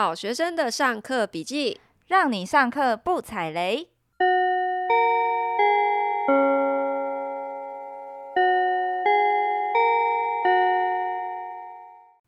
好学生的上课笔记，让你上课不踩雷。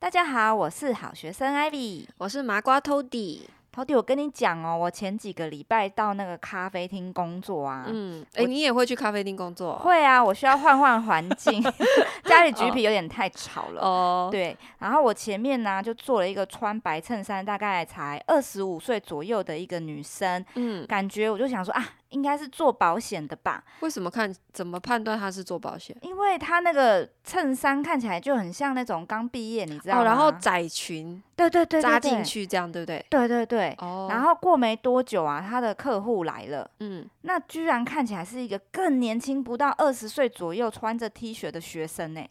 大家好，我是好学生 Ivy，我是麻瓜 Tody。陶迪，我跟你讲哦，我前几个礼拜到那个咖啡厅工作啊。嗯，哎，你也会去咖啡厅工作？会啊，我需要换换环境，家里橘皮有点太吵了。哦，对，然后我前面呢就坐了一个穿白衬衫，大概才二十五岁左右的一个女生。嗯，感觉我就想说啊。应该是做保险的吧？为什么看？怎么判断他是做保险？因为他那个衬衫看起来就很像那种刚毕业，你知道吗？哦，然后窄裙，对对对，扎进去这样，对不对？对对对。哦。然后过没多久啊，他的客户来了。嗯。那居然看起来是一个更年轻，不到二十岁左右，穿着 T 恤的学生呢。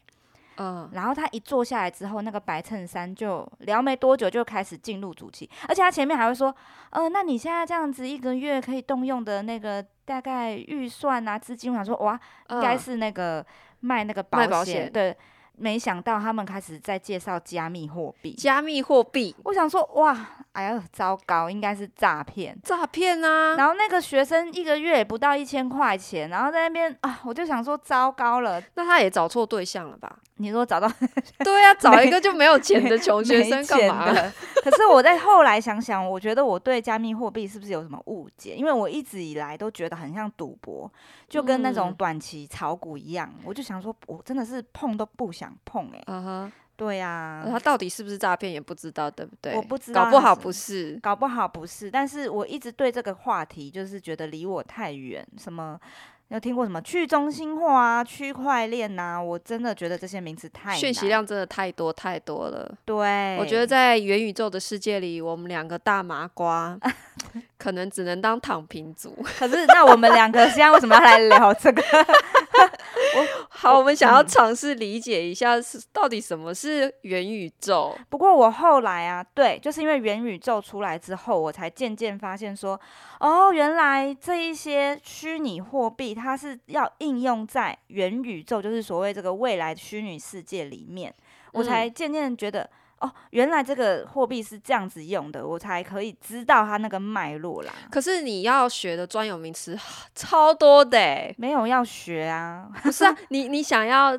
嗯，然后他一坐下来之后，那个白衬衫就聊没多久就开始进入主题，而且他前面还会说，呃，那你现在这样子一个月可以动用的那个大概预算啊资金，我想说哇，应该是那个卖那个保险，保险，对。没想到他们开始在介绍加密货币。加密货币，我想说哇，哎呀，糟糕，应该是诈骗。诈骗啊！然后那个学生一个月也不到一千块钱，然后在那边啊，我就想说糟糕了，那他也找错对象了吧？你说找到？对呀、啊，找一个就没有钱的穷学生干嘛？可是我在后来想想，我觉得我对加密货币是不是有什么误解？因为我一直以来都觉得很像赌博，就跟那种短期炒股一样。嗯、我就想说，我真的是碰都不想碰哎、欸。嗯哼，对呀、啊，他到底是不是诈骗也不知道，对不对？我不知道，搞不好不是，搞不好不是。但是我一直对这个话题就是觉得离我太远，什么？有听过什么去中心化啊、区块链呐？我真的觉得这些名词太讯息量真的太多太多了。对，我觉得在元宇宙的世界里，我们两个大麻瓜 可能只能当躺平族。可是，那我们两个现在为什么要来聊这个？我 好，我们想要尝试理解一下是到底什么是元宇宙。不过我后来啊，对，就是因为元宇宙出来之后，我才渐渐发现说，哦，原来这一些虚拟货币它是要应用在元宇宙，就是所谓这个未来虚拟世界里面，我才渐渐觉得。哦，原来这个货币是这样子用的，我才可以知道它那个脉络啦。可是你要学的专有名词 超多的，没有要学啊？不是啊，你你想要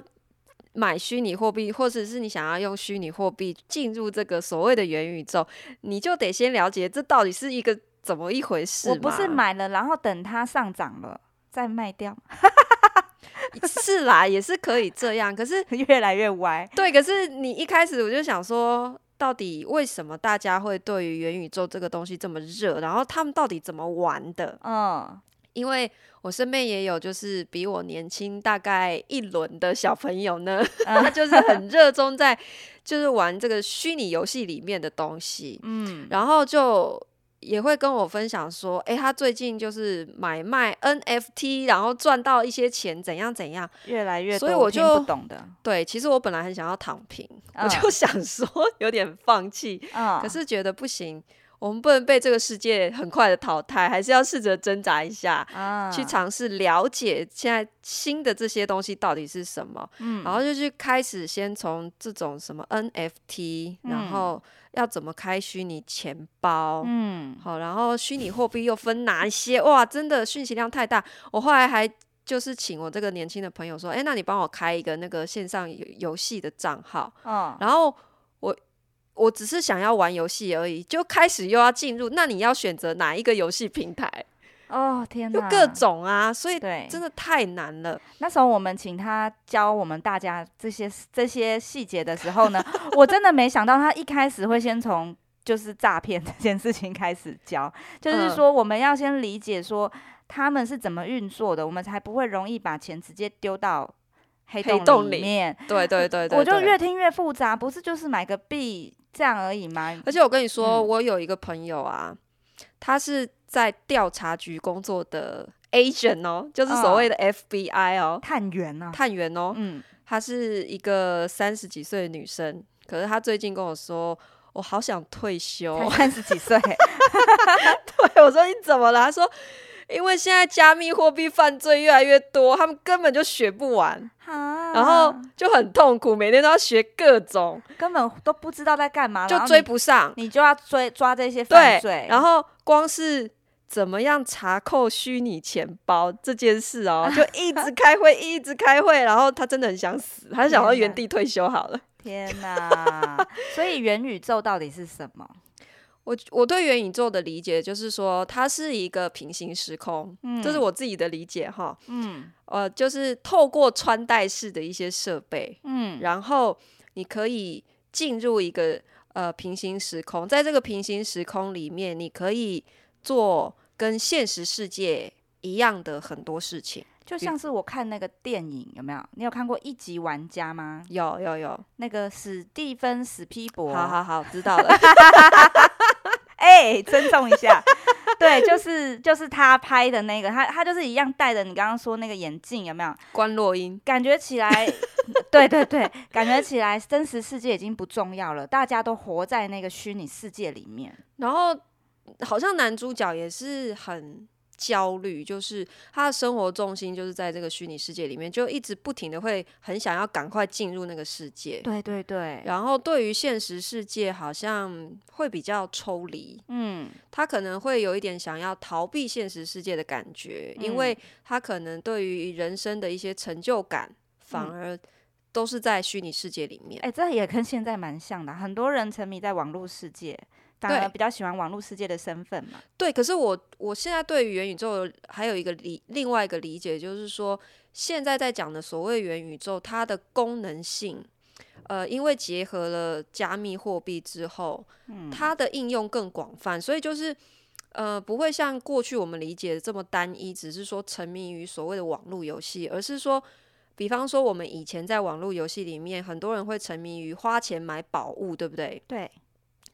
买虚拟货币，或者是你想要用虚拟货币进入这个所谓的元宇宙，你就得先了解这到底是一个怎么一回事。我不是买了，然后等它上涨了再卖掉。是啦，也是可以这样，可是 越来越歪。对，可是你一开始我就想说，到底为什么大家会对于元宇宙这个东西这么热？然后他们到底怎么玩的？嗯，因为我身边也有就是比我年轻大概一轮的小朋友呢，他就是很热衷在就是玩这个虚拟游戏里面的东西。嗯，然后就。也会跟我分享说，哎，他最近就是买卖 NFT，然后赚到一些钱，怎样怎样，越来越多，所以我就不懂的。对，其实我本来很想要躺平，嗯、我就想说 有点放弃，嗯、可是觉得不行，我们不能被这个世界很快的淘汰，还是要试着挣扎一下，嗯、去尝试了解现在新的这些东西到底是什么，嗯、然后就去开始先从这种什么 NFT，然后。要怎么开虚拟钱包？嗯，好，然后虚拟货币又分哪一些？哇，真的讯息量太大。我后来还就是请我这个年轻的朋友说，哎，那你帮我开一个那个线上游游戏的账号。嗯，然后我我只是想要玩游戏而已，就开始又要进入。那你要选择哪一个游戏平台？哦天哪，就各种啊，所以真的太难了。那时候我们请他教我们大家这些这些细节的时候呢，我真的没想到他一开始会先从就是诈骗这件事情开始教，就是说我们要先理解说他们是怎么运作的，我们才不会容易把钱直接丢到黑洞里面。对对对，我就越听越复杂，不是就是买个币这样而已吗？而且我跟你说，嗯、我有一个朋友啊，他是。在调查局工作的 agent 哦，就是所谓的 FBI 哦，探员啊，探员哦，嗯，她是一个三十几岁的女生，可是她最近跟我说，我好想退休，三十几岁，对，我说你怎么了？她说，因为现在加密货币犯罪越来越多，他们根本就学不完。然后就很痛苦，每天都要学各种，根本都不知道在干嘛，就追不上，你，你就要追抓这些犯罪。然后光是怎么样查扣虚拟钱包这件事哦，就一直开会，一直开会，然后他真的很想死，他想要原地退休好了。天哪！所以元宇宙到底是什么？我我对元宇宙的理解就是说，它是一个平行时空，嗯，这是我自己的理解哈，嗯，呃，就是透过穿戴式的一些设备，嗯，然后你可以进入一个呃平行时空，在这个平行时空里面，你可以做跟现实世界一样的很多事情。就像是我看那个电影，有没有？你有看过《一级玩家》吗？有有有，那个史蒂芬史皮伯。好好好，知道了。哎、尊重一下。对，就是就是他拍的那个，他他就是一样戴着你刚刚说那个眼镜，有没有？关洛音。感觉起来，对对对，感觉起来真实世界已经不重要了，大家都活在那个虚拟世界里面。然后，好像男主角也是很。焦虑，就是他的生活重心就是在这个虚拟世界里面，就一直不停的会很想要赶快进入那个世界。对对对。然后对于现实世界好像会比较抽离，嗯，他可能会有一点想要逃避现实世界的感觉，嗯，因为他可能对于人生的一些成就感反而都是在虚拟世界里面。哎，这也跟现在蛮像的，很多人沉迷在网络世界。反而比较喜欢网络世界的身份嘛？对，可是我我现在对于元宇宙还有一个理另外一个理解，就是说现在在讲的所谓元宇宙，它的功能性，呃，因为结合了加密货币之后，嗯，它的应用更广泛，所以就是呃，不会像过去我们理解的这么单一，只是说沉迷于所谓的网络游戏，而是说，比方说我们以前在网络游戏里面，很多人会沉迷于花钱买宝物，对不对？对，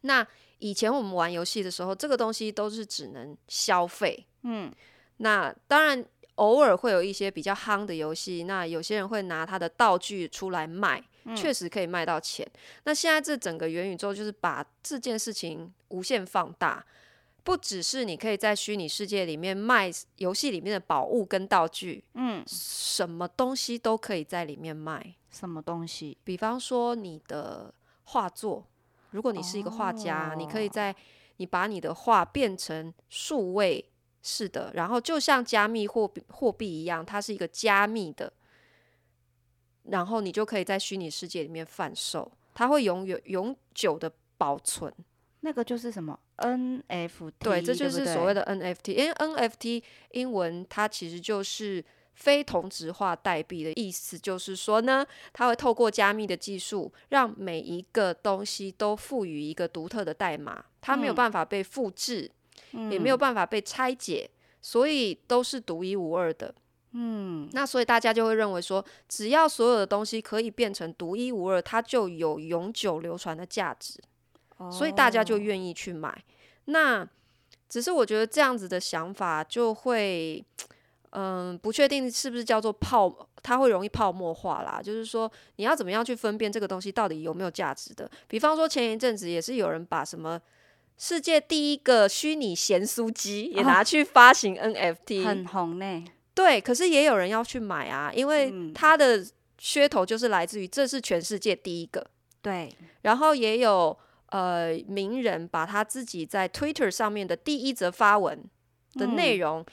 那。以前我们玩游戏的时候，这个东西都是只能消费。嗯，那当然偶尔会有一些比较夯的游戏，那有些人会拿他的道具出来卖，确实可以卖到钱。嗯。那现在这整个元宇宙就是把这件事情无限放大，不只是你可以在虚拟世界里面卖游戏里面的宝物跟道具，嗯，什么东西都可以在里面卖。什么东西？比方说你的画作。如果你是一个画家，你可以在你把你的画变成数位式的，然后就像加密货币货币一样，它是一个加密的，然后你就可以在虚拟世界里面贩售，它会永远永久的保存。那个就是什么 NFT？对，这就是所谓的 NFT。因为 NFT 英文它其实就是。非同质化代币的意思就是说呢，它会透过加密的技术，让每一个东西都赋予一个独特的代码，它没有办法被复制，嗯，也没有办法被拆解，所以都是独一无二的。嗯，那所以大家就会认为说，只要所有的东西可以变成独一无二，它就有永久流传的价值，所以大家就愿意去买。那只是我觉得这样子的想法就会。嗯，不确定是不是叫做泡，它会容易泡沫化啦。就是说，你要怎么样去分辨这个东西到底有没有价值的？比方说，前一阵子也是有人把什么世界第一个虚拟咸酥鸡也拿去发行 NFT，很红呢。对，可是也有人要去买啊，因为它的噱头就是来自于这是全世界第一个。对，然后也有呃名人把他自己在 Twitter 上面的第一则发文的内容。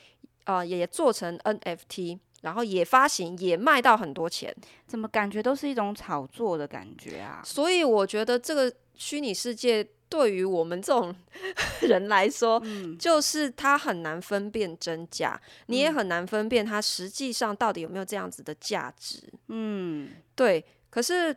啊、呃，也做成 NFT，然后也发行，也卖到很多钱。怎么感觉都是一种炒作的感觉啊？所以我觉得这个虚拟世界对于我们这种 人来说，嗯，就是它很难分辨真假，你也很难分辨它实际上到底有没有这样子的价值。嗯，对。可是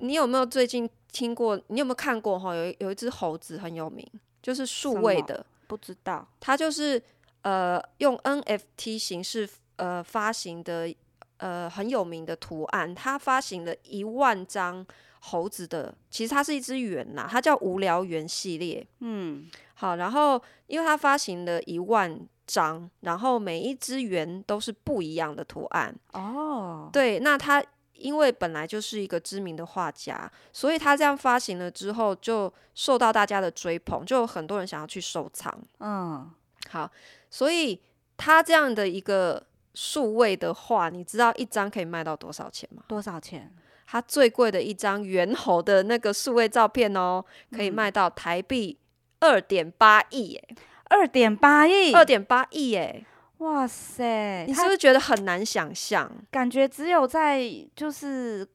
你有没有最近听过？你有没有看过？哈，有有一只猴子很有名，就是数位的，不知道，它就是。呃，用 NFT 形式呃发行的呃很有名的图案，它发行了一万张猴子的，其实它是一只猿呐，它叫无聊猿系列。嗯，好，然后因为它发行了一万张，然后每一只圆都是不一样的图案。哦，对，那他因为本来就是一个知名的画家，所以他这样发行了之后，就受到大家的追捧，就有很多人想要去收藏。嗯，好。所以他这样的一个数位的话，你知道一张可以卖到多少钱吗？多少钱？它最贵的一张猿猴的那个数位照片哦，可以卖到台币二点八亿耶！二点八亿，二点八亿耶！哇塞，你是不是觉得很难想象？感觉只有在就是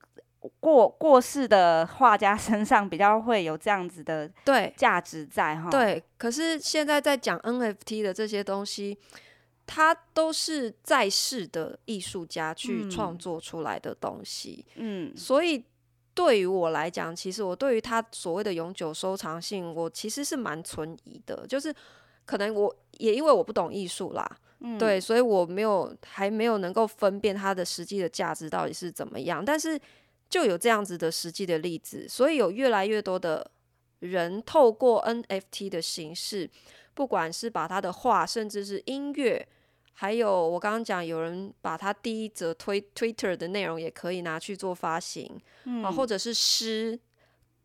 过过世的画家身上比较会有这样子的对价值在哈。对，可是现在在讲 NFT 的这些东西。它都是在世的艺术家去创作出来的东西，嗯，所以对于我来讲，其实我对于它所谓的永久收藏性，我其实是蛮存疑的。就是可能我也因为我不懂艺术啦，嗯，对，所以我没有还没有能够分辨它的实际的价值到底是怎么样。但是就有这样子的实际的例子，所以有越来越多的人透过 NFT 的形式，不管是把他的画，甚至是音乐。还有，我刚刚讲，有人把他第一则推 Twitter 的内容也可以拿去做发行，嗯、啊，或者是诗，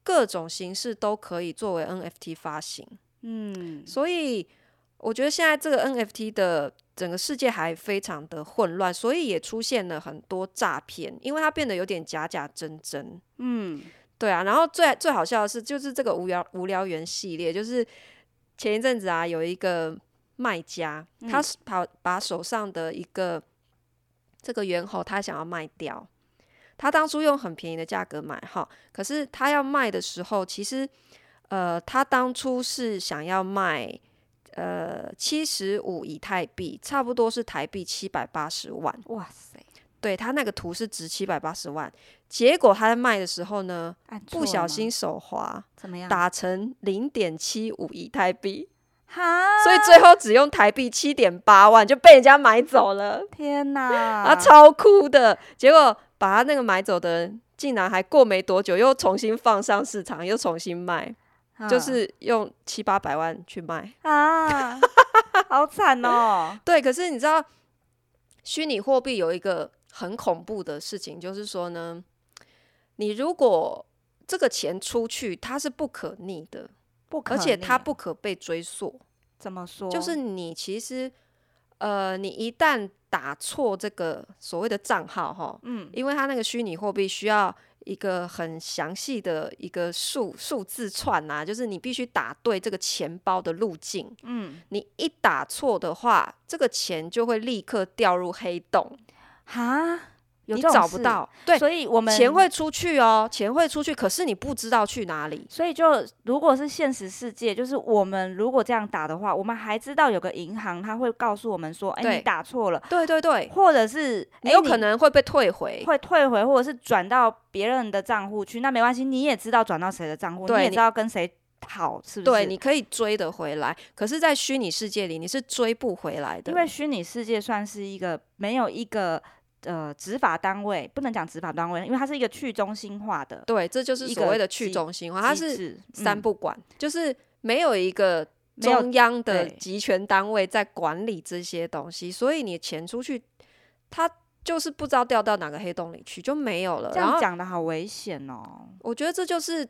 各种形式都可以作为 NFT 发行。嗯，所以我觉得现在这个 NFT 的整个世界还非常的混乱，所以也出现了很多诈骗，因为它变得有点假假真真。嗯，对啊。然后最最好笑的是，就是这个无聊无聊猿系列，就是前一阵子啊，有一个。卖家，他把把手上的一个这个猿猴，他想要卖掉。他当初用很便宜的价格买哈，可是他要卖的时候，其实呃，他当初是想要卖呃七十五以太币，差不多是台币七百八十万。哇塞！对，他那个图是值七百八十万，结果他在卖的时候呢，不小心手滑，怎么样？打成零点七五以太币。哈，所以最后只用台币七点八万就被人家买走了。天哪，啊，超酷的！结果把他那个买走的人，竟然还过没多久又重新放上市场，又重新卖，哈就是用七八百万去卖啊，好惨哦。对，可是你知道，虚拟货币有一个很恐怖的事情，就是说呢，你如果这个钱出去，它是不可逆的。而且它不可被追溯。怎么说？就是你其实，呃，你一旦打错这个所谓的账号，哈，嗯，因为它那个虚拟货币需要一个很详细的一个数数字串呐，就是你必须打对这个钱包的路径，嗯，你一打错的话，这个钱就会立刻掉入黑洞，哈。你找不到，对，所以我们钱会出去哦，钱会出去，可是你不知道去哪里。所以就如果是现实世界，就是我们如果这样打的话，我们还知道有个银行，他会告诉我们说，哎，你打错了，对对对，或者是你有可能会被退回，会退回，或者是转到别人的账户去，那没关系，你也知道转到谁的账户，你也知道跟谁讨，是不是？对，你可以追得回来。可是，在虚拟世界里，你是追不回来的，因为虚拟世界算是一个没有一个。呃，执法单位不能讲执法单位，因为它是一个去中心化的。对，这就是所谓的去中心化，它是三不管，嗯、就是没有一个中央的集权单位在管理这些东西，所以你钱出去，它就是不知道掉到哪个黑洞里去，就没有了。这样讲的好危险哦！我觉得这就是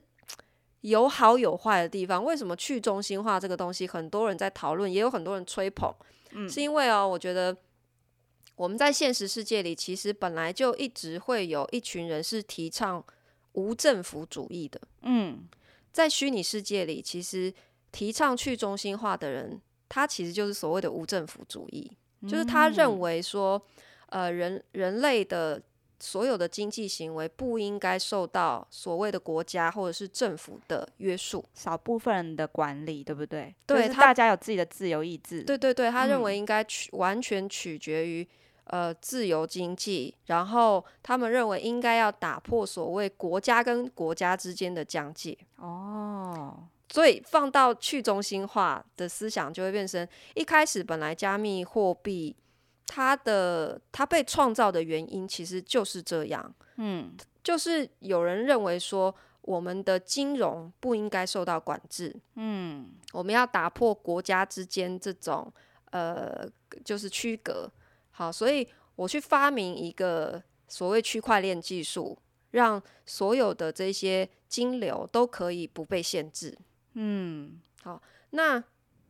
有好有坏的地方。为什么去中心化这个东西很多人在讨论，也有很多人吹捧？嗯，是因为哦，我觉得。我们在现实世界里，其实本来就一直会有一群人是提倡无政府主义的。嗯，在虚拟世界里，其实提倡去中心化的人，他其实就是所谓的无政府主义，就是他认为说，呃，人人类的所有的经济行为不应该受到所谓的国家或者是政府的约束，少部分人的管理，对不对？对，大家有自己的自由意志。对对对，他认为应该取完全取决于。呃，自由经济，然后他们认为应该要打破所谓国家跟国家之间的疆界。哦，所以放到去中心化的思想就会变成，一开始本来加密货币它的它被创造的原因其实就是这样。嗯，就是有人认为说，我们的金融不应该受到管制。嗯，我们要打破国家之间这种呃，就是区隔。好，所以我去发明一个所谓区块链技术，让所有的这些金流都可以不被限制。嗯，好，那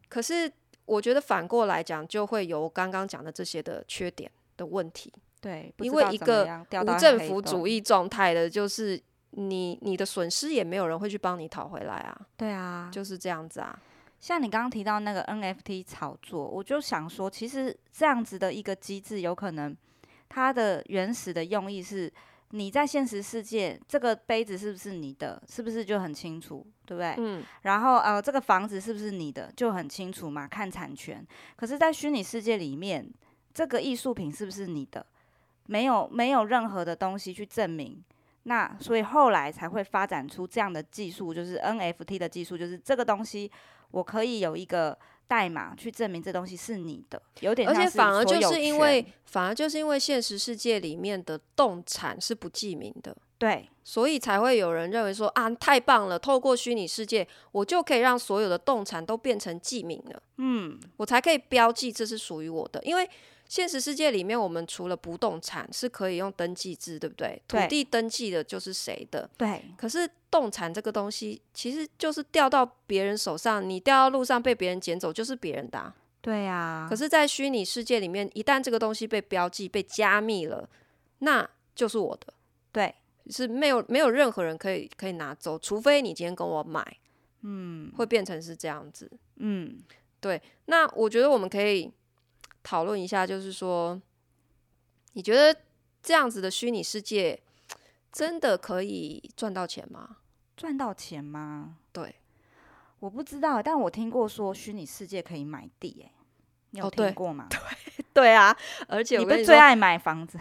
可是我觉得反过来讲，就会有刚刚讲的这些的缺点。的问题。对，因为一个无政府主义状态的，就是你你的损失也没有人会去帮你讨回来啊。对啊，就是这样子啊。像你刚刚提到那个 NFT 炒作，我就想说，其实这样子的一个机制，有可能它的原始的用意是，你在现实世界这个杯子是不是你的，是不是就很清楚，对不对？嗯。然后呃，这个房子是不是你的，就很清楚嘛，看产权。可是，在虚拟世界里面，这个艺术品是不是你的？没有没有任何的东西去证明，那所以后来才会发展出这样的技术，就是 NFT 的技术，就是这个东西我可以有一个代码去证明这东西是你的，有点，而且反而就是因为反而就是因为现实世界里面的动产是不记名的，对，所以才会有人认为说啊，太棒了，透过虚拟世界，我就可以让所有的动产都变成记名了，嗯，我才可以标记这是属于我的，因为。现实世界里面，我们除了不动产是可以用登记制，对不对？对。土地登记的就是谁的？对。可是动产这个东西，其实就是掉到别人手上，你掉到路上被别人捡走，就是别人的啊。对呀。可是，在虚拟世界里面，一旦这个东西被标记、被加密了，那就是我的。对。是没有没有任何人可以可以拿走，除非你今天跟我买。嗯。会变成是这样子。嗯。对。那我觉得我们可以。讨论一下，就是说，你觉得这样子的虚拟世界真的可以赚到钱吗？赚到钱吗？对，我不知道，但我听过说虚拟世界可以买地，哎，你有听过吗？哦，对，对啊，而且我最爱买房子。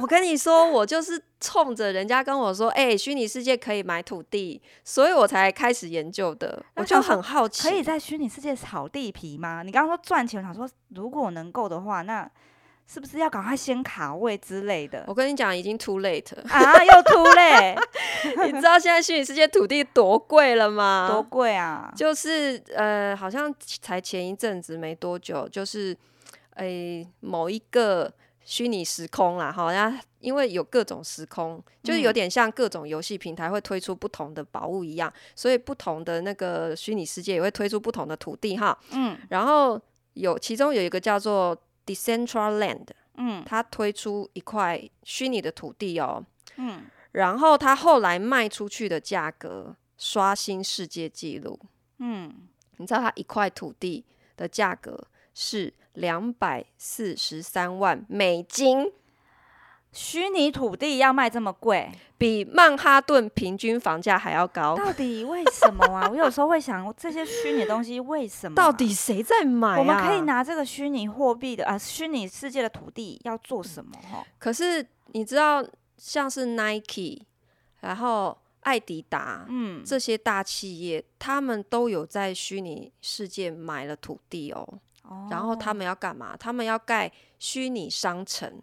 我跟你说，我就是冲着人家跟我说，哎、欸，虚拟世界可以买土地，所以我才开始研究的。我就很好奇，可以在虚拟世界炒地皮吗？你刚刚说赚钱，我想说如果能够的话，那是不是要赶快先卡位之类的？我跟你讲，已经 too late 啊，又 too late。你知道现在虚拟世界土地多贵了吗？多贵啊！就是呃，好像才前一阵子没多久，就是哎、欸、某一个。虚拟时空啦，好像因为有各种时空，就是有点像各种游戏平台会推出不同的宝物一样，所以不同的那个虚拟世界也会推出不同的土地哈。嗯，然后有其中有一个叫做 Decentraland，嗯，它推出一块虚拟的土地哦，嗯，然后它后来卖出去的价格刷新世界纪录，嗯，你知道它一块土地的价格是？两百四十三万美金，虚拟土地要卖这么贵，比曼哈顿平均房价还要高。到底为什么啊？我有时候会想，这些虚拟东西为什么？到底谁在买啊？我们可以拿这个虚拟货币的啊，虚拟世界的土地要做什么？可是你知道，像是 Nike，然后艾迪达，嗯，这些大企业，他们都有在虚拟世界买了土地哦。然后他们要干嘛？他们要盖虚拟商城。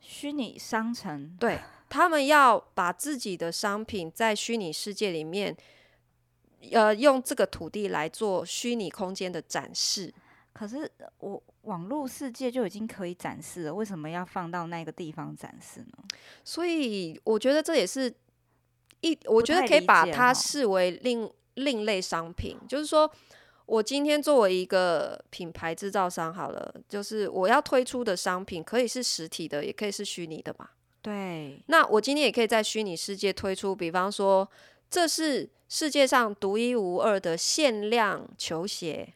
虚拟商城，对，他们要把自己的商品在虚拟世界里面，呃，用这个土地来做虚拟空间的展示。可是我网络世界就已经可以展示了，为什么要放到那个地方展示呢？所以我觉得这也是一，我觉得可以把它视为另另类商品，就是说。我今天作为一个品牌制造商，好了，就是我要推出的商品可以是实体的，也可以是虚拟的嘛。对。那我今天也可以在虚拟世界推出，比方说，这是世界上独一无二的限量球鞋。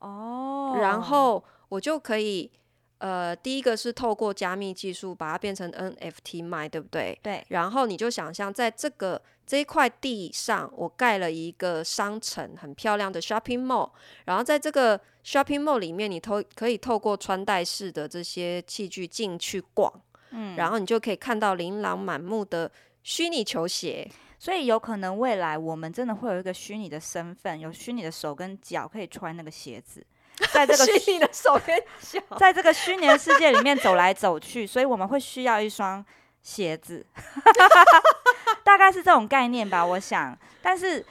哦。然后我就可以。呃，第一个是透过加密技术把它变成 NFT 卖，对不对？对。然后你就想象在这个这一块地上，我盖了一个商城，很漂亮的 shopping mall。然后在这个 shopping mall 里面，你透可以透过穿戴式的这些器具进去逛，嗯，然后你就可以看到琳琅满目的虚拟球鞋。所以有可能未来我们真的会有一个虚拟的身份，有虚拟的手跟脚可以穿那个鞋子。在这个 虚拟的手跟脚，在这个虚拟的世界里面走来走去，所以我们会需要一双鞋子，大概是这种概念吧，我想。但是，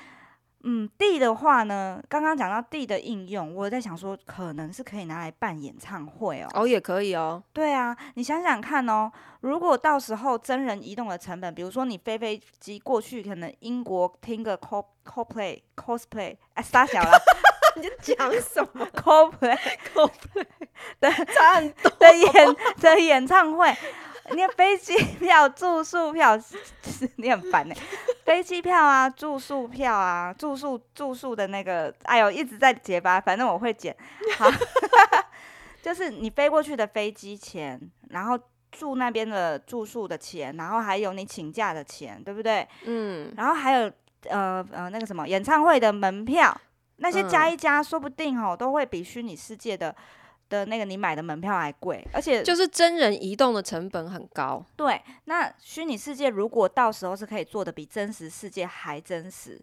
嗯，地的话呢，刚刚讲到地的应用，我在想说，可能是可以拿来办演唱会哦。哦，也可以哦。对啊，你想想看哦，如果到时候真人移动的成本，比如说你飞飞机过去，可能英国听个 co Coldplay cosplay，哎，撒小了。你讲什么？Coldplay，Coldplay 的 差很多的演的演唱会。你看飞机票、住宿票，你很烦呢、欸。飞机票啊，住宿票啊，住宿住宿的那个，哎呦，一直在结巴。反正我会剪。好，就是你飞过去的飞机钱，然后住那边的住宿的钱，然后还有你请假的钱，对不对？嗯。然后还有呃呃那个什么演唱会的门票，那些加一加，说不定哦，都会比虚拟世界的。的那个你买的门票还贵，而且就是真人移动的成本很高。对，那虚拟世界如果到时候是可以做的比真实世界还真实，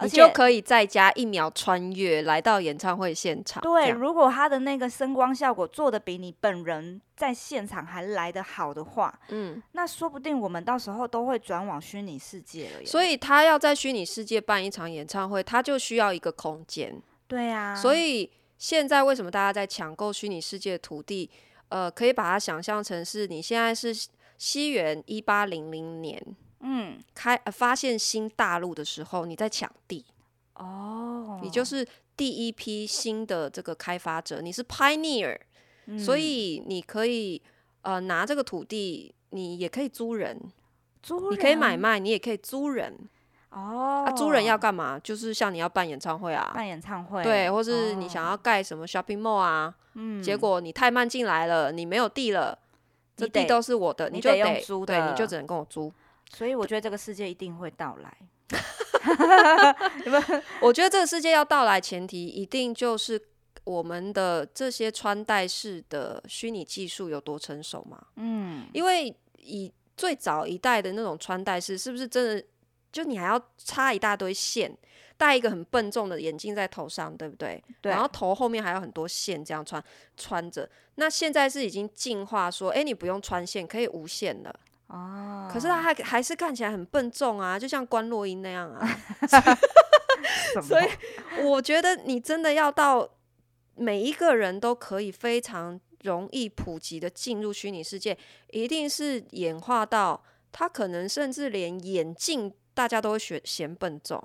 你就可以在家一秒穿越来到演唱会现场。对，如果他的那个声光效果做的比你本人在现场还来得好的话，嗯，那说不定我们到时候都会转往虚拟世界了。所以他要在虚拟世界办一场演唱会，他就需要一个空间。对呀，所以。现在为什么大家在抢购虚拟世界的土地？呃，可以把它想象成是你现在是西元一八零零年，嗯，开、呃、发现新大陆的时候，你在抢地哦，你就是第一批新的这个开发者，你是 pioneer，、嗯、所以你可以呃拿这个土地，你也可以租人，租人，你可以买卖，你也可以租人。哦，啊，租人要干嘛？就是像你要办演唱会啊，办演唱会，对，或是你想要盖什么 shopping mall 啊，嗯，结果你太慢进来了，你没有地了，这地都是我的，你就得租，对，你就只能跟我租。所以我觉得这个世界一定会到来。我觉得这个世界要到来，前提一定就是我们的这些穿戴式的虚拟技术有多成熟嘛？嗯，因为以最早一代的那种穿戴式，是不是真的？就你还要插一大堆线，戴一个很笨重的眼镜在头上，对不对？对。然后头后面还有很多线，这样穿穿着。那现在是已经进化说，哎，你不用穿线，可以无线了。哦。可是它还还是看起来很笨重啊，就像观落阴那样啊。所以我觉得你真的要到每一个人都可以非常容易普及的进入虚拟世界，一定是演化到他可能甚至连眼镜。大家都会嫌嫌笨重，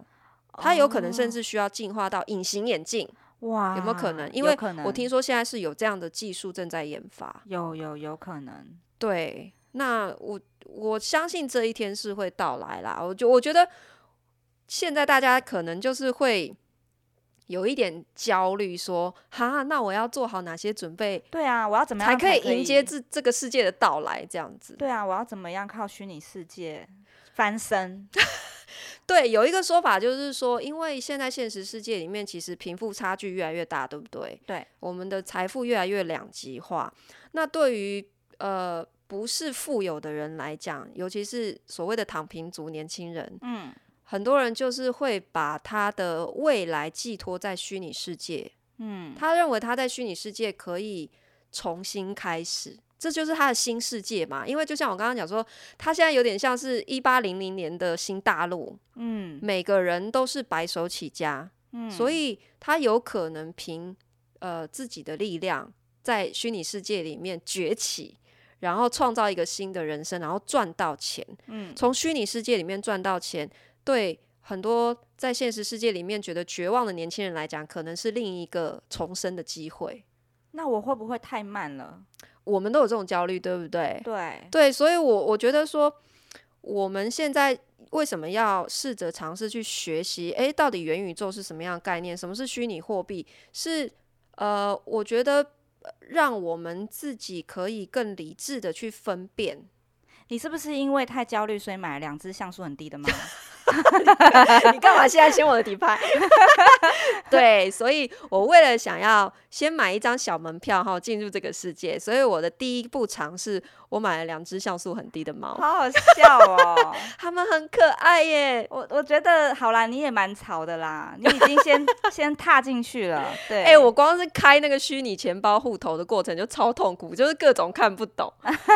它有可能甚至需要进化到隐形眼镜。哇，有没有可能？因为我听说现在是有这样的技术正在研发。有有有可能。对，那我我相信这一天是会到来啦。我就我觉得现在大家可能就是会有一点焦虑，说哈，那我要做好哪些准备？对啊，我要怎么样才可以迎接这这个世界的到来？这样子。对啊，我要怎么样靠虚拟世界？翻身，对，有一个说法就是说，因为现在现实世界里面其实贫富差距越来越大，对不对？对，我们的财富越来越两极化。那对于呃不是富有的人来讲，尤其是所谓的躺平族年轻人，嗯，很多人就是会把他的未来寄托在虚拟世界，嗯，他认为他在虚拟世界可以重新开始。这就是他的新世界嘛，因为就像我刚刚讲说，他现在有点像是一八零零年的新大陆，嗯，每个人都是白手起家，嗯，所以他有可能凭呃自己的力量在虚拟世界里面崛起，然后创造一个新的人生，然后赚到钱，嗯，从虚拟世界里面赚到钱，对很多在现实世界里面觉得绝望的年轻人来讲，可能是另一个重生的机会。那我会不会太慢了？我们都有这种焦虑，对不对？对对，所以我，我我觉得说，我们现在为什么要试着尝试去学习？诶，到底元宇宙是什么样的概念？什么是虚拟货币？是呃，我觉得让我们自己可以更理智的去分辨。你是不是因为太焦虑，所以买了两只像素很低的猫？你干嘛现在掀我的底牌？对，所以我为了想要先买一张小门票哈，进入这个世界，所以我的第一步尝试，我买了两只像素很低的猫，好好笑哦，它们很可爱耶。我我觉得好啦，你也蛮潮的啦，你已经先先踏进去了。对，哎、欸，我光是开那个虚拟钱包户头的过程就超痛苦，就是各种看不懂，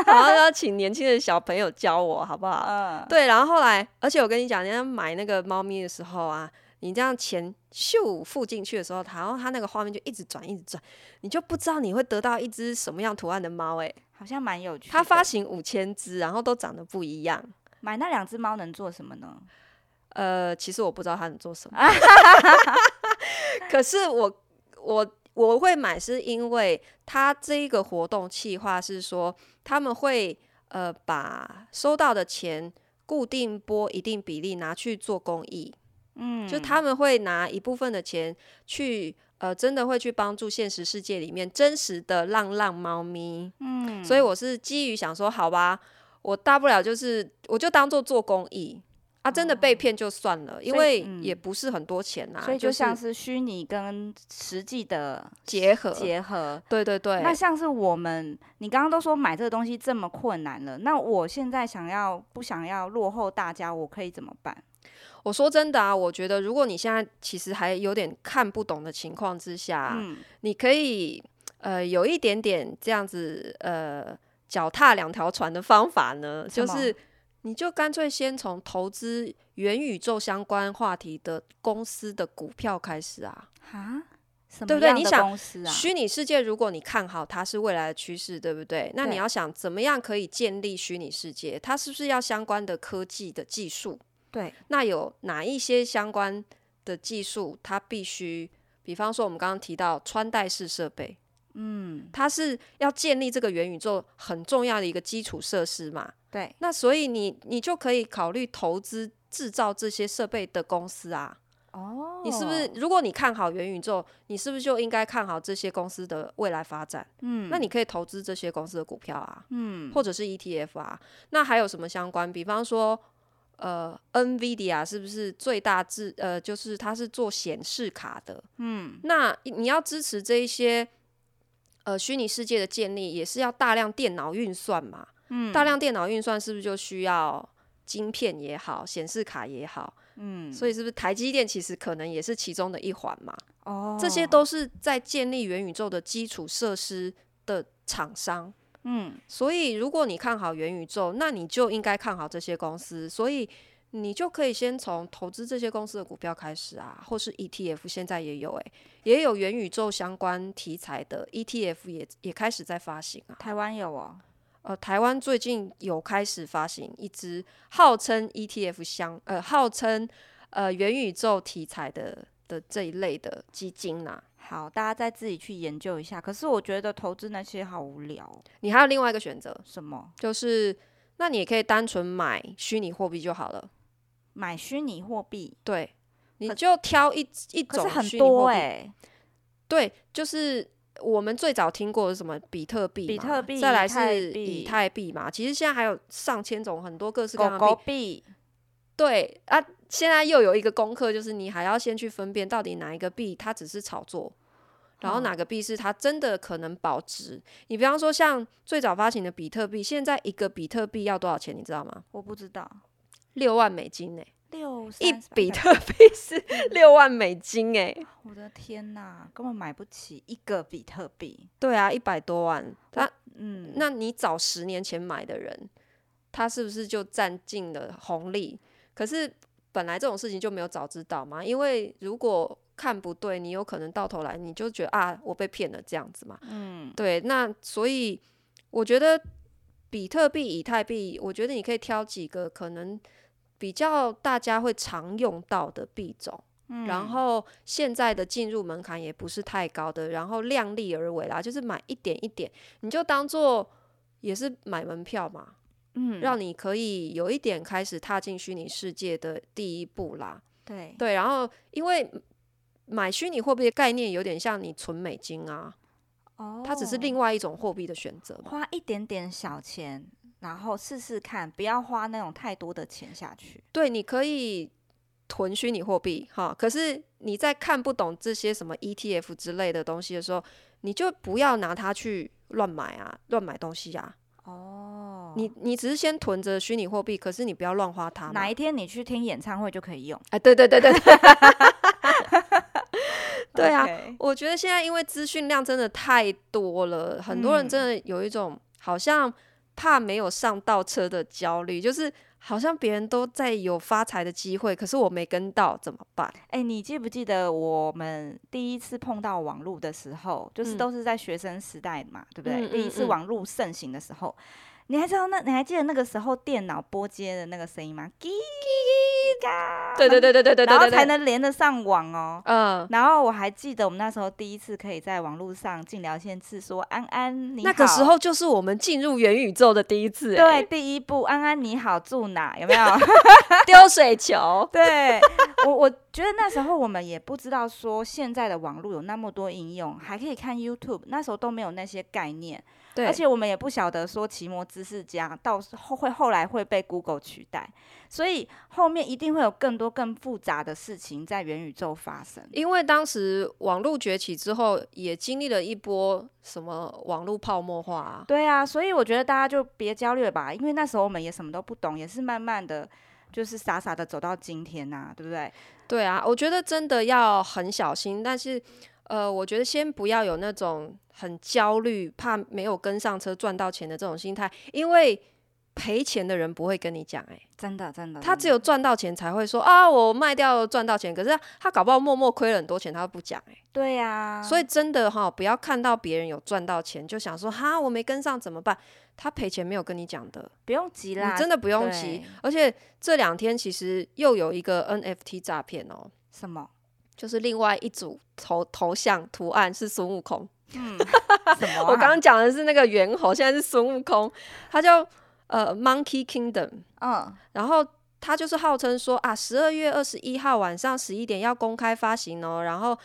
然后要请年轻的小朋友教我，好不好？嗯，对，然后后来，而且我跟你讲，你买那个猫咪的时候啊，你这样钱咻付进去的时候，然后它那个画面就一直转，一直转，你就不知道你会得到一只什么样图案的猫，哎，好像蛮有趣。它发行五千只，然后都长得不一样。买那两只猫能做什么呢？呃，其实我不知道它能做什么。可是我我我会买，是因为他这一个活动企划是说他们会呃把收到的钱固定拨一定比例拿去做公益，嗯，就他们会拿一部分的钱去呃真的会去帮助现实世界里面真实的浪浪猫咪，嗯，所以我是基于想说，好吧，我大不了就是我就当做做公益。他、啊、真的被骗就算了，因为也不是很多钱呐、啊，所以就像是虚拟跟实际的结合结合。对对对。那像是我们，你刚刚都说买这个东西这么困难了，那我现在想要不想要落后大家，我可以怎么办？我说真的啊，我觉得如果你现在其实还有点看不懂的情况之下，嗯、你可以呃有一点点这样子呃脚踏两条船的方法呢，就是。你就干脆先从投资元宇宙相关话题的公司的股票开始啊！啊，对不对？你想虚拟世界，如果你看好它是未来的趋势，对不对？那你要想怎么样可以建立虚拟世界？它是不是要相关的科技的技术？对，那有哪一些相关的技术？它必须，比方说我们刚刚提到穿戴式设备。嗯，它是要建立这个元宇宙很重要的一个基础设施嘛？对，那所以你你就可以考虑投资制造这些设备的公司啊。哦，你是不是？如果你看好元宇宙，你是不是就应该看好这些公司的未来发展？嗯，那你可以投资这些公司的股票啊，嗯，或者是 ETF 啊。那还有什么相关？比方说，呃，NVIDIA 是不是最大制？呃，就是它是做显示卡的。嗯，那你要支持这一些。呃，虚拟世界的建立也是要大量电脑运算嘛，嗯，大量电脑运算是不是就需要晶片也好，显示卡也好，嗯，所以是不是台积电其实可能也是其中的一环嘛？哦，这些都是在建立元宇宙的基础设施的厂商，嗯，所以如果你看好元宇宙，那你就应该看好这些公司，所以。你就可以先从投资这些公司的股票开始啊，或是 ETF，现在也有诶、欸，也有元宇宙相关题材的 ETF 也也开始在发行啊。台湾有哦，呃，台湾最近有开始发行一支号称 ETF 相呃号称呃元宇宙题材的的这一类的基金呐、啊。好，大家再自己去研究一下。可是我觉得投资那些好无聊。你还有另外一个选择，什么？就是那你也可以单纯买虚拟货币就好了。买虚拟货币，对，你就挑一一种虚拟货币。对，就是我们最早听过的什么比特币，比特币，再来是以太币嘛。其实现在还有上千种，很多各式各样的币。对啊，现在又有一个功课，就是你还要先去分辨到底哪一个币它只是炒作，然后哪个币是它真的可能保值。你比方说像最早发行的比特币，现在一个比特币要多少钱？你知道吗？我不知道。六万美金呢、欸？六一比特币是六万美金哎、欸！我的天哪，根本买不起一个比特币。对啊，一百多万。那嗯，那你早十年前买的人，他是不是就占尽了红利？可是本来这种事情就没有早知道嘛，因为如果看不对，你有可能到头来你就觉得啊，我被骗了这样子嘛。嗯，对。那所以我觉得比特币、以太币，我觉得你可以挑几个可能。比较大家会常用到的币种，嗯，然后现在的进入门槛也不是太高的，然后量力而为啦，就是买一点一点，你就当做也是买门票嘛，嗯，让你可以有一点开始踏进虚拟世界的第一步啦。对对，然后因为买虚拟货币的概念有点像你存美金啊，哦，它只是另外一种货币的选择，花一点点小钱。然后试试看，不要花那种太多的钱下去。对，你可以囤虚拟货币哈，可是你在看不懂这些什么 ETF 之类的东西的时候，你就不要拿它去乱买啊，乱买东西呀、啊。哦，你你只是先囤着虚拟货币，可是你不要乱花它。哪一天你去听演唱会就可以用？哎，对对对对对。对 啊，Okay. 我觉得现在因为资讯量真的太多了，很多人真的有一种好像。怕没有上到车的焦虑，就是好像别人都在有发财的机会，可是我没跟到，怎么办？哎、欸，你记不记得我们第一次碰到网络的时候，就是都是在学生时代嘛，嗯、对不对？嗯、第一次网络盛行的时候，你还知道那？你还记得那个时候电脑拨接的那个声音吗？叽叽 Mega，对对对对对对，然后才能连得上网哦。嗯，然后我还记得我们那时候第一次可以在网络上进聊天室说安安你好，那个时候就是我们进入元宇宙的第一次，对，第一步，安安你好，住哪？有没有丢水球？对，我我觉得那时候我们也不知道说现在的网络有那么多应用，还可以看 YouTube，那时候都没有那些概念。对，而且我们也不晓得说奇摩知识家到时候会后来会被 Google 取代，所以后面一定会有更多更复杂的事情在元宇宙发生。因为当时网络崛起之后，也经历了一波什么网络泡沫化啊。对啊，所以我觉得大家就别焦虑了吧，因为那时候我们也什么都不懂，也是慢慢的就是傻傻的走到今天呐、啊，对不对？对啊，我觉得真的要很小心，但是。呃，我觉得先不要有那种很焦虑、怕没有跟上车赚到钱的这种心态，因为赔钱的人不会跟你讲，哎，真的真的，他只有赚到钱才会说啊，我卖掉赚到钱，可是他搞不好默默亏了很多钱，他都不讲，哎，对呀，所以真的哈，不要看到别人有赚到钱就想说哈，我没跟上怎么办？他赔钱没有跟你讲的，不用急啦，你真的不用急，而且这两天其实又有一个 NFT 诈骗哦，什么？就是另外一组头头像图案是孙悟空，嗯？我刚刚讲的是那个猿猴，现在是孙悟空，他叫呃 Monkey Kingdom，嗯，然后他就是号称说啊，十二月二十一号晚上十一点要公开发行哦，然后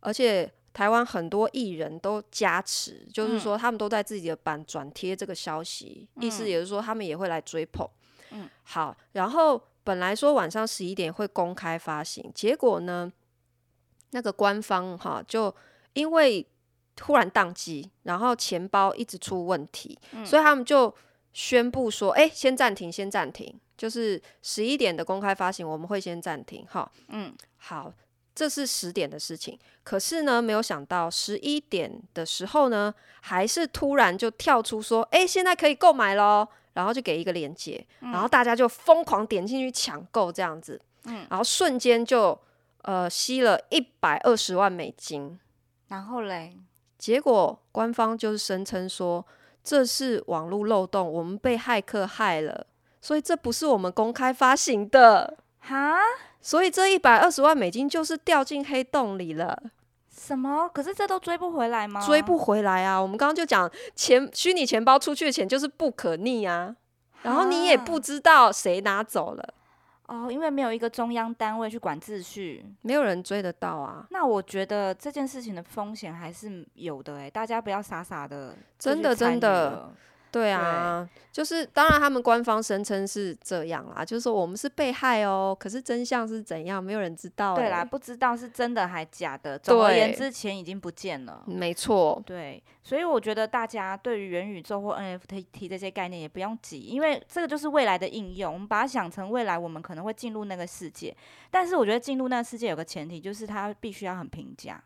而且台湾很多艺人都加持，就是说他们都在自己的版转贴这个消息，嗯，意思也是说他们也会来追捧，嗯，好，然后本来说晚上十一点会公开发行，结果呢？那个官方哈，就因为突然宕机，然后钱包一直出问题，嗯、所以他们就宣布说：“哎，先暂停，先暂停，就是十一点的公开发行，我们会先暂停。”哈，嗯，好，这是十点的事情。可是呢，没有想到十一点的时候呢，还是突然就跳出说：“哎，现在可以购买咯。”然后就给一个链接，嗯、然后大家就疯狂点进去抢购，这样子，嗯，然后瞬间就。呃，吸了一百二十万美金，然后嘞，结果官方就是声称说，这是网络漏洞，我们被骇客害了，所以这不是我们公开发行的哈，所以这一百二十万美金就是掉进黑洞里了。什么？可是这都追不回来吗？追不回来啊！我们刚刚就讲钱，虚拟钱包出去的钱就是不可逆啊，然后你也不知道谁拿走了。哦，因为没有一个中央单位去管秩序，没有人追得到啊。那我觉得这件事情的风险还是有的哎，大家不要傻傻的，真的真的。对啊，对就是当然，他们官方声称是这样啦，就是说我们是被害哦，可是真相是怎样，没有人知道。对啦，不知道是真的还假的。总而言之，钱已经不见了。没错。对，所以我觉得大家对于元宇宙或 NFT 这些概念也不用急，因为这个就是未来的应用，我们把它想成未来我们可能会进入那个世界。但是我觉得进入那个世界有个前提，就是它必须要很平价，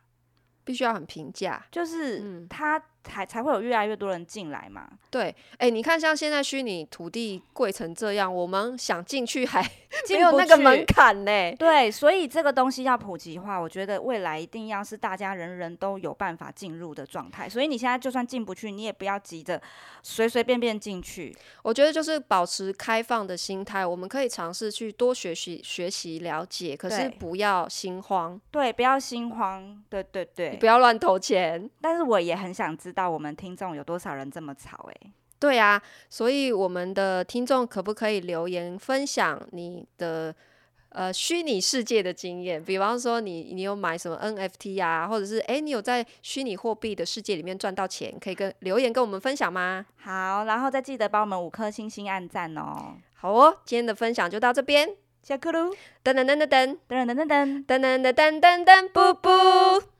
必须要很平价，就是它。嗯才才会有越来越多人进来嘛。对，哎、欸，你看，像现在虚拟土地贵成这样，我们想进去还 没有那个门槛呢。对，所以这个东西要普及化，我觉得未来一定要是大家人人都有办法进入的状态。所以你现在就算进不去，你也不要急着随随便便进去。我觉得就是保持开放的心态，我们可以尝试去多学习、学习、了解，可是不要心慌。对，不要心慌。对对对，不要乱投钱。但是我也很想知道。知道我们听众有多少人这么吵诶、欸，对啊，所以我们的听众可不可以留言分享你的呃虚拟世界的经验？比方说你你有买什么 NFT 啊，或者是诶，你有在虚拟货币的世界里面赚到钱，可以跟留言跟我们分享吗？好，然后再记得帮我们五颗星星按赞哦。好哦，今天的分享就到这边，下课喽！噔噔噔噔噔噔噔噔噔噔噔噔噔噔噔噔，布布。